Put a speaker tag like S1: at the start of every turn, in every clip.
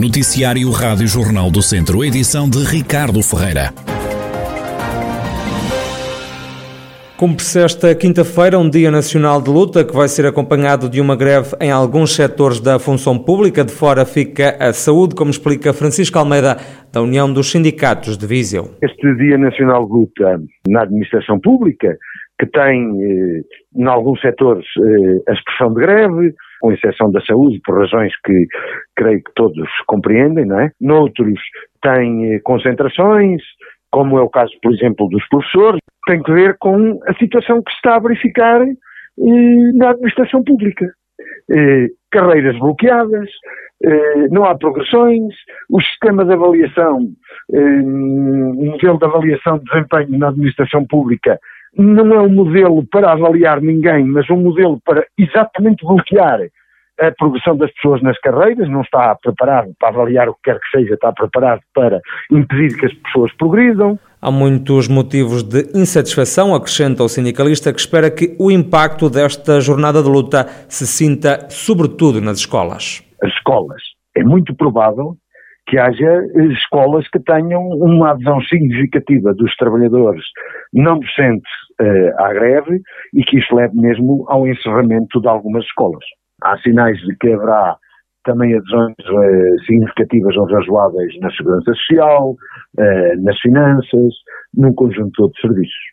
S1: Noticiário Rádio Jornal do Centro, edição de Ricardo Ferreira.
S2: Cumpre-se esta quinta-feira um Dia Nacional de Luta que vai ser acompanhado de uma greve em alguns setores da função pública. De fora fica a saúde, como explica Francisco Almeida, da União dos Sindicatos de Viseu.
S3: Este Dia Nacional de Luta na administração pública, que tem, eh, em alguns setores, eh, a expressão de greve, com exceção da saúde, por razões que creio que todos compreendem, não é? Noutros tem eh, concentrações, como é o caso, por exemplo, dos professores, tem que ver com a situação que se está a verificar eh, na administração pública. Eh, carreiras bloqueadas, eh, não há progressões, o sistema de avaliação, eh, o modelo de avaliação de desempenho na administração pública não é um modelo para avaliar ninguém, mas um modelo para exatamente bloquear a progressão das pessoas nas carreiras, não está preparado para avaliar o que quer que seja, está preparado para impedir que as pessoas progridam.
S2: Há muitos motivos de insatisfação, acrescenta o sindicalista, que espera que o impacto desta jornada de luta se sinta sobretudo nas escolas.
S3: As escolas. É muito provável que haja escolas que tenham uma adesão significativa dos trabalhadores não docentes uh, à greve e que isso leve mesmo ao encerramento de algumas escolas. Há sinais de que haverá também adesões eh, significativas ou razoáveis na segurança social, eh, nas finanças, num conjunto de serviços.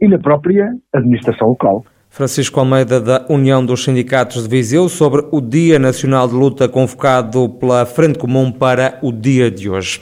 S3: E na própria administração local.
S2: Francisco Almeida, da União dos Sindicatos de Viseu, sobre o Dia Nacional de Luta convocado pela Frente Comum para o dia de hoje.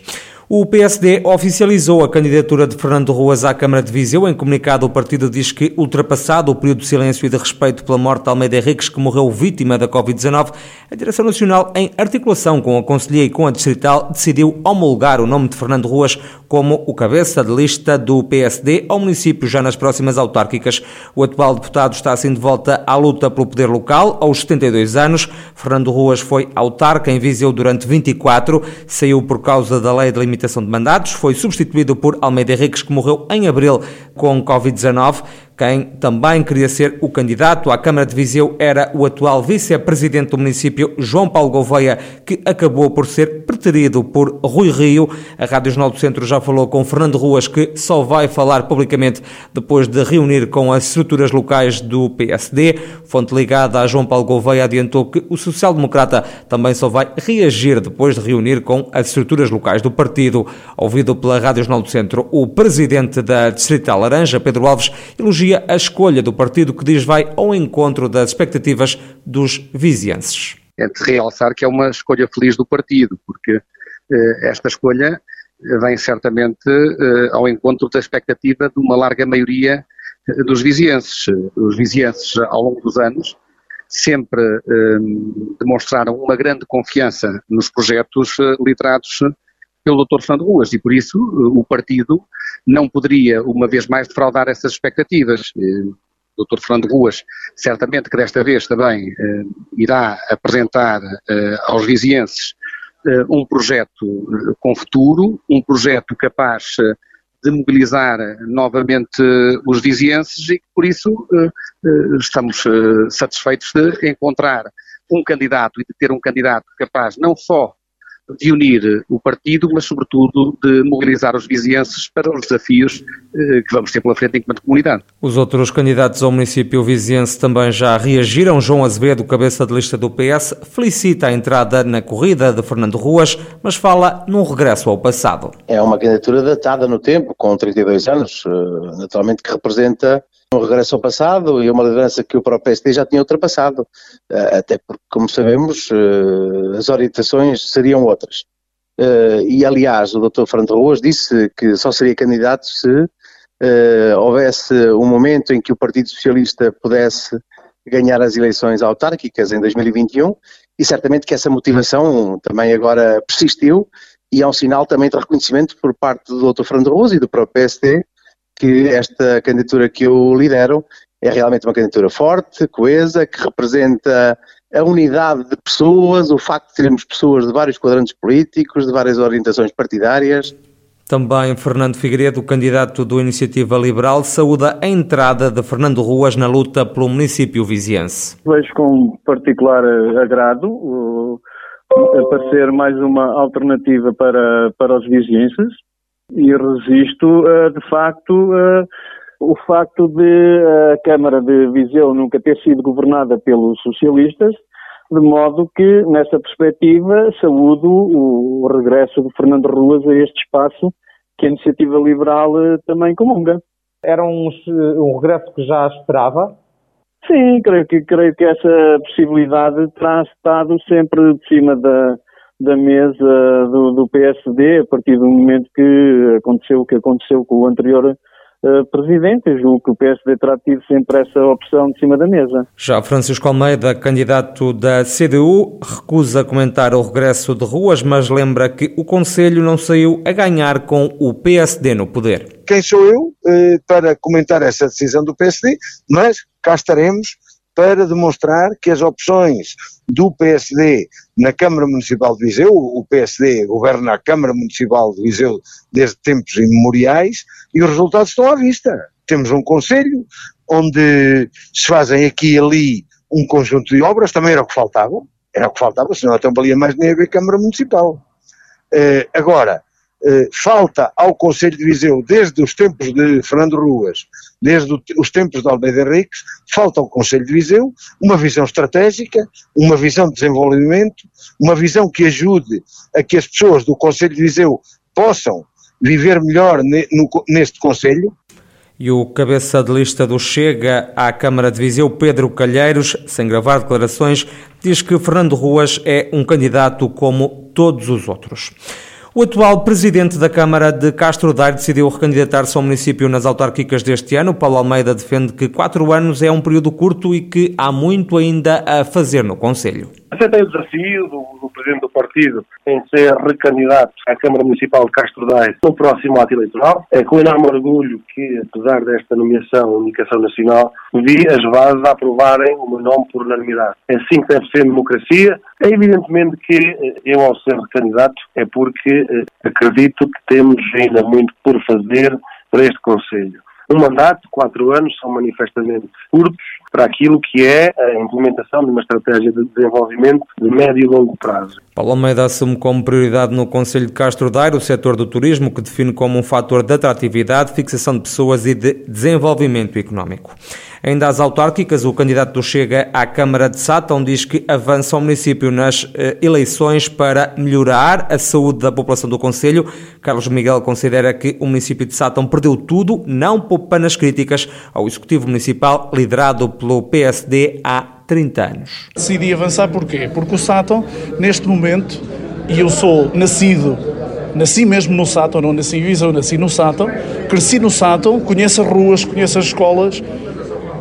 S2: O PSD oficializou a candidatura de Fernando Ruas à Câmara de Viseu. Em comunicado, o partido diz que, ultrapassado o período de silêncio e de respeito pela morte de Almeida Henriques, que morreu vítima da Covid-19, a Direção Nacional, em articulação com a Conselhia e com a Distrital, decidiu homologar o nome de Fernando Ruas como o cabeça de lista do PSD ao município já nas próximas autárquicas. O atual deputado está assim de volta à luta pelo poder local, aos 72 anos. Fernando Ruas foi autarca em Viseu durante 24, saiu por causa da lei de limitação de mandatos, foi substituído por Almeida Henriques, que morreu em abril com Covid-19. Quem também queria ser o candidato à Câmara de Viseu era o atual vice-presidente do município, João Paulo Gouveia, que acabou por ser preterido por Rui Rio. A Rádio Jornal do Centro já falou com Fernando Ruas, que só vai falar publicamente depois de reunir com as estruturas locais do PSD. Fonte ligada a João Paulo Gouveia adiantou que o social-democrata também só vai reagir depois de reunir com as estruturas locais do partido. Ouvido pela Rádio Jornal do Centro, o presidente da Distrital Laranja, Pedro Alves, elogiou elogia a escolha do partido que diz vai ao encontro das expectativas dos vizienses.
S4: É de realçar que é uma escolha feliz do partido, porque eh, esta escolha vem certamente eh, ao encontro da expectativa de uma larga maioria eh, dos vizienses. Os vizienses, ao longo dos anos, sempre eh, demonstraram uma grande confiança nos projetos eh, liderados pelo Dr. Fernando Ruas e por isso o partido não poderia, uma vez mais, defraudar essas expectativas. O Dr. Fernando Ruas, certamente que desta vez também eh, irá apresentar eh, aos vizienses eh, um projeto com futuro, um projeto capaz de mobilizar novamente os vizienses e por isso estamos satisfeitos de encontrar um candidato e de ter um candidato capaz não só de unir o partido, mas sobretudo de mobilizar os vizienses para os desafios eh, que vamos ter pela frente enquanto comunidade.
S2: Os outros candidatos ao município viziense também já reagiram. João Azevedo, cabeça de lista do PS, felicita a entrada na corrida de Fernando Ruas, mas fala num regresso ao passado.
S5: É uma candidatura datada no tempo, com 32 anos, eh, naturalmente que representa um regresso ao passado e uma liderança que o próprio PSD já tinha ultrapassado, eh, até porque, como sabemos, eh, as orientações seriam outras. Eh, e, aliás, o Dr. Fernando Ruas disse que só seria candidato se houvesse um momento em que o Partido Socialista pudesse ganhar as eleições autárquicas em 2021 e certamente que essa motivação também agora persistiu e é um sinal também de reconhecimento por parte do Dr. Fernando Ruas e do próprio PSD que esta candidatura que eu lidero é realmente uma candidatura forte, coesa, que representa a unidade de pessoas, o facto de termos pessoas de vários quadrantes políticos, de várias orientações partidárias.
S2: Também Fernando Figueiredo, candidato do Iniciativa Liberal, saúda a entrada de Fernando Ruas na luta pelo município viziense.
S6: Vejo com particular agrado aparecer mais uma alternativa para, para os vizinhenses e resisto, uh, de facto, uh, o facto de a Câmara de Viseu nunca ter sido governada pelos socialistas, de modo que, nessa perspectiva, saúdo o regresso de Fernando Ruas a este espaço que a Iniciativa Liberal também comunga.
S2: Era um, um regresso que já esperava?
S6: Sim, creio que, creio que essa possibilidade terá estado sempre de cima da, da mesa do, do, PSD, a partir do momento que aconteceu o que aconteceu com o anterior uh, presidente. Eu julgo que o PSD terá tido sempre essa opção de cima da mesa.
S2: Já Francisco Almeida, candidato da CDU, recusa comentar o regresso de ruas, mas lembra que o Conselho não saiu a ganhar com o PSD no poder.
S3: Quem sou eu eh, para comentar essa decisão do PSD, mas cá estaremos para demonstrar que as opções do PSD na Câmara Municipal de Viseu, o PSD governa a Câmara Municipal de Viseu desde tempos imemoriais e os resultados estão à vista. Temos um conselho onde se fazem aqui e ali um conjunto de obras, também era o que faltava, era o que faltava, senão até valia mais dinheiro a Câmara Municipal. Uh, agora, eh, falta ao Conselho de Viseu, desde os tempos de Fernando Ruas, desde os tempos de Almeida Henriques, falta ao Conselho de Viseu uma visão estratégica, uma visão de desenvolvimento, uma visão que ajude a que as pessoas do Conselho de Viseu possam viver melhor neste Conselho.
S2: E o cabeça de lista do Chega à Câmara de Viseu, Pedro Calheiros, sem gravar declarações, diz que Fernando Ruas é um candidato como todos os outros. O atual presidente da Câmara de Castro Daire decidiu recandidatar-se ao município nas autárquicas deste ano. Paulo Almeida defende que quatro anos é um período curto e que há muito ainda a fazer no Conselho.
S7: Aceitei o desafio do, do, Presidente do Partido em ser recandidato à Câmara Municipal de Castro Daire no próximo ato eleitoral. É com enorme orgulho que, apesar desta nomeação Unificação Nacional, vi as bases aprovarem o meu nome por unanimidade. É assim que deve ser democracia. É evidentemente que eh, eu, ao ser recandidato, é porque eh, acredito que temos ainda muito por fazer para este Conselho. Um mandato, quatro anos, são manifestamente curtos para aquilo que é a implementação de uma estratégia de desenvolvimento de médio e longo prazo.
S2: Paulo Almeida assume como prioridade no Conselho de Castro Daire o setor do turismo, que define como um fator de atratividade, fixação de pessoas e de desenvolvimento económico. Ainda às autárquicas, o candidato do Chega à Câmara de Sátão diz que avança o município nas eh, eleições para melhorar a saúde da população do Conselho. Carlos Miguel considera que o município de Sátão perdeu tudo, não poupando as críticas ao Executivo Municipal liderado pelo PSD há 30 anos.
S8: Decidi avançar porquê? Porque o Sátão, neste momento, e eu sou nascido nasci mesmo no Sátão, não nasci em Viseu, nasci no Sátão, cresci no Sátão, conheço as ruas, conheço as escolas,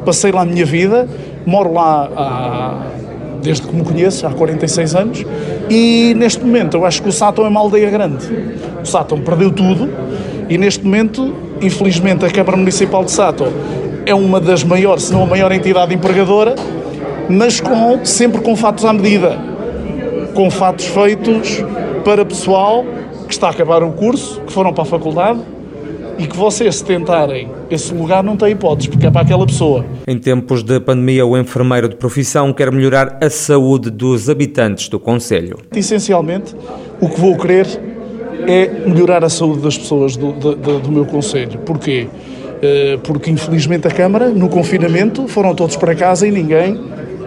S8: passei lá a minha vida, moro lá há, desde que me conheço, há 46 anos, e neste momento eu acho que o Sátão é uma aldeia grande. O Sátão perdeu tudo e neste momento, infelizmente, a Câmara Municipal de Sátão é uma das maiores, se não a maior entidade empregadora, mas com, sempre com fatos à medida, com fatos feitos para pessoal que está a acabar o curso, que foram para a faculdade e que vocês, tentarem esse lugar, não tem hipóteses, porque é para aquela pessoa.
S2: Em tempos de pandemia, o enfermeiro de profissão quer melhorar a saúde dos habitantes do Conselho.
S8: Essencialmente, o que vou querer é melhorar a saúde das pessoas do, do, do meu Conselho. Porquê? Eh, porque, infelizmente, a Câmara, no confinamento, foram todos para casa e ninguém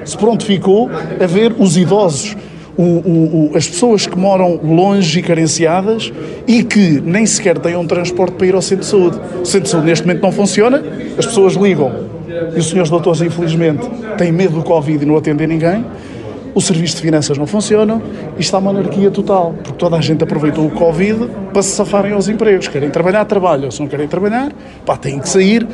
S8: se prontificou a ver os idosos o, o, o, as pessoas que moram longe e carenciadas e que nem sequer têm um transporte para ir ao centro de saúde. O centro de saúde neste momento não funciona, as pessoas ligam e os senhores doutores, infelizmente, têm medo do Covid e não atendem ninguém. O serviço de finanças não funciona e está uma anarquia total, porque toda a gente aproveitou o Covid para se safarem aos empregos. Querem trabalhar, trabalham. Se não querem trabalhar, pá, têm que sair,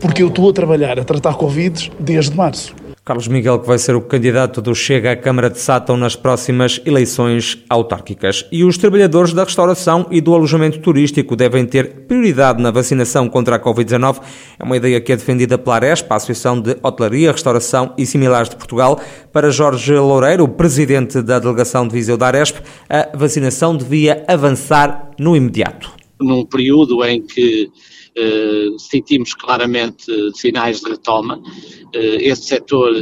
S8: porque eu estou a trabalhar, a tratar Covid desde março.
S2: Carlos Miguel, que vai ser o candidato do Chega à Câmara de Sátão nas próximas eleições autárquicas. E os trabalhadores da restauração e do alojamento turístico devem ter prioridade na vacinação contra a Covid-19. É uma ideia que é defendida pela Arespa, a Associação de Hotelaria, Restauração e Similares de Portugal. Para Jorge Loureiro, presidente da delegação de Viseu da Aresp, a vacinação devia avançar no imediato.
S9: Num período em que eh, sentimos claramente sinais de retoma, esse setor,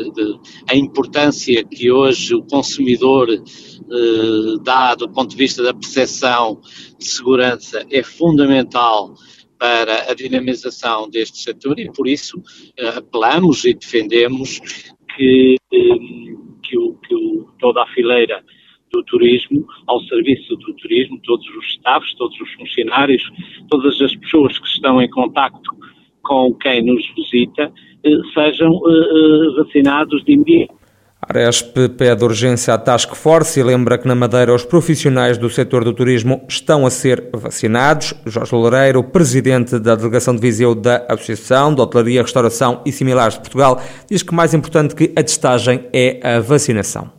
S9: a importância que hoje o consumidor dá do ponto de vista da percepção de segurança é fundamental para a dinamização deste setor e por isso apelamos e defendemos que, que, o, que o, toda a fileira do turismo, ao serviço do turismo, todos os staffs, todos os funcionários, todas as pessoas que estão em contacto com quem nos visita, eh, sejam eh, eh, vacinados de imediato.
S2: Aresp pede urgência à Task Force e lembra que na Madeira os profissionais do setor do turismo estão a ser vacinados. Jorge Loureiro, presidente da delegação de Viseu da Associação de Hotelaria, Restauração e Similares de Portugal, diz que mais importante que a testagem é a vacinação.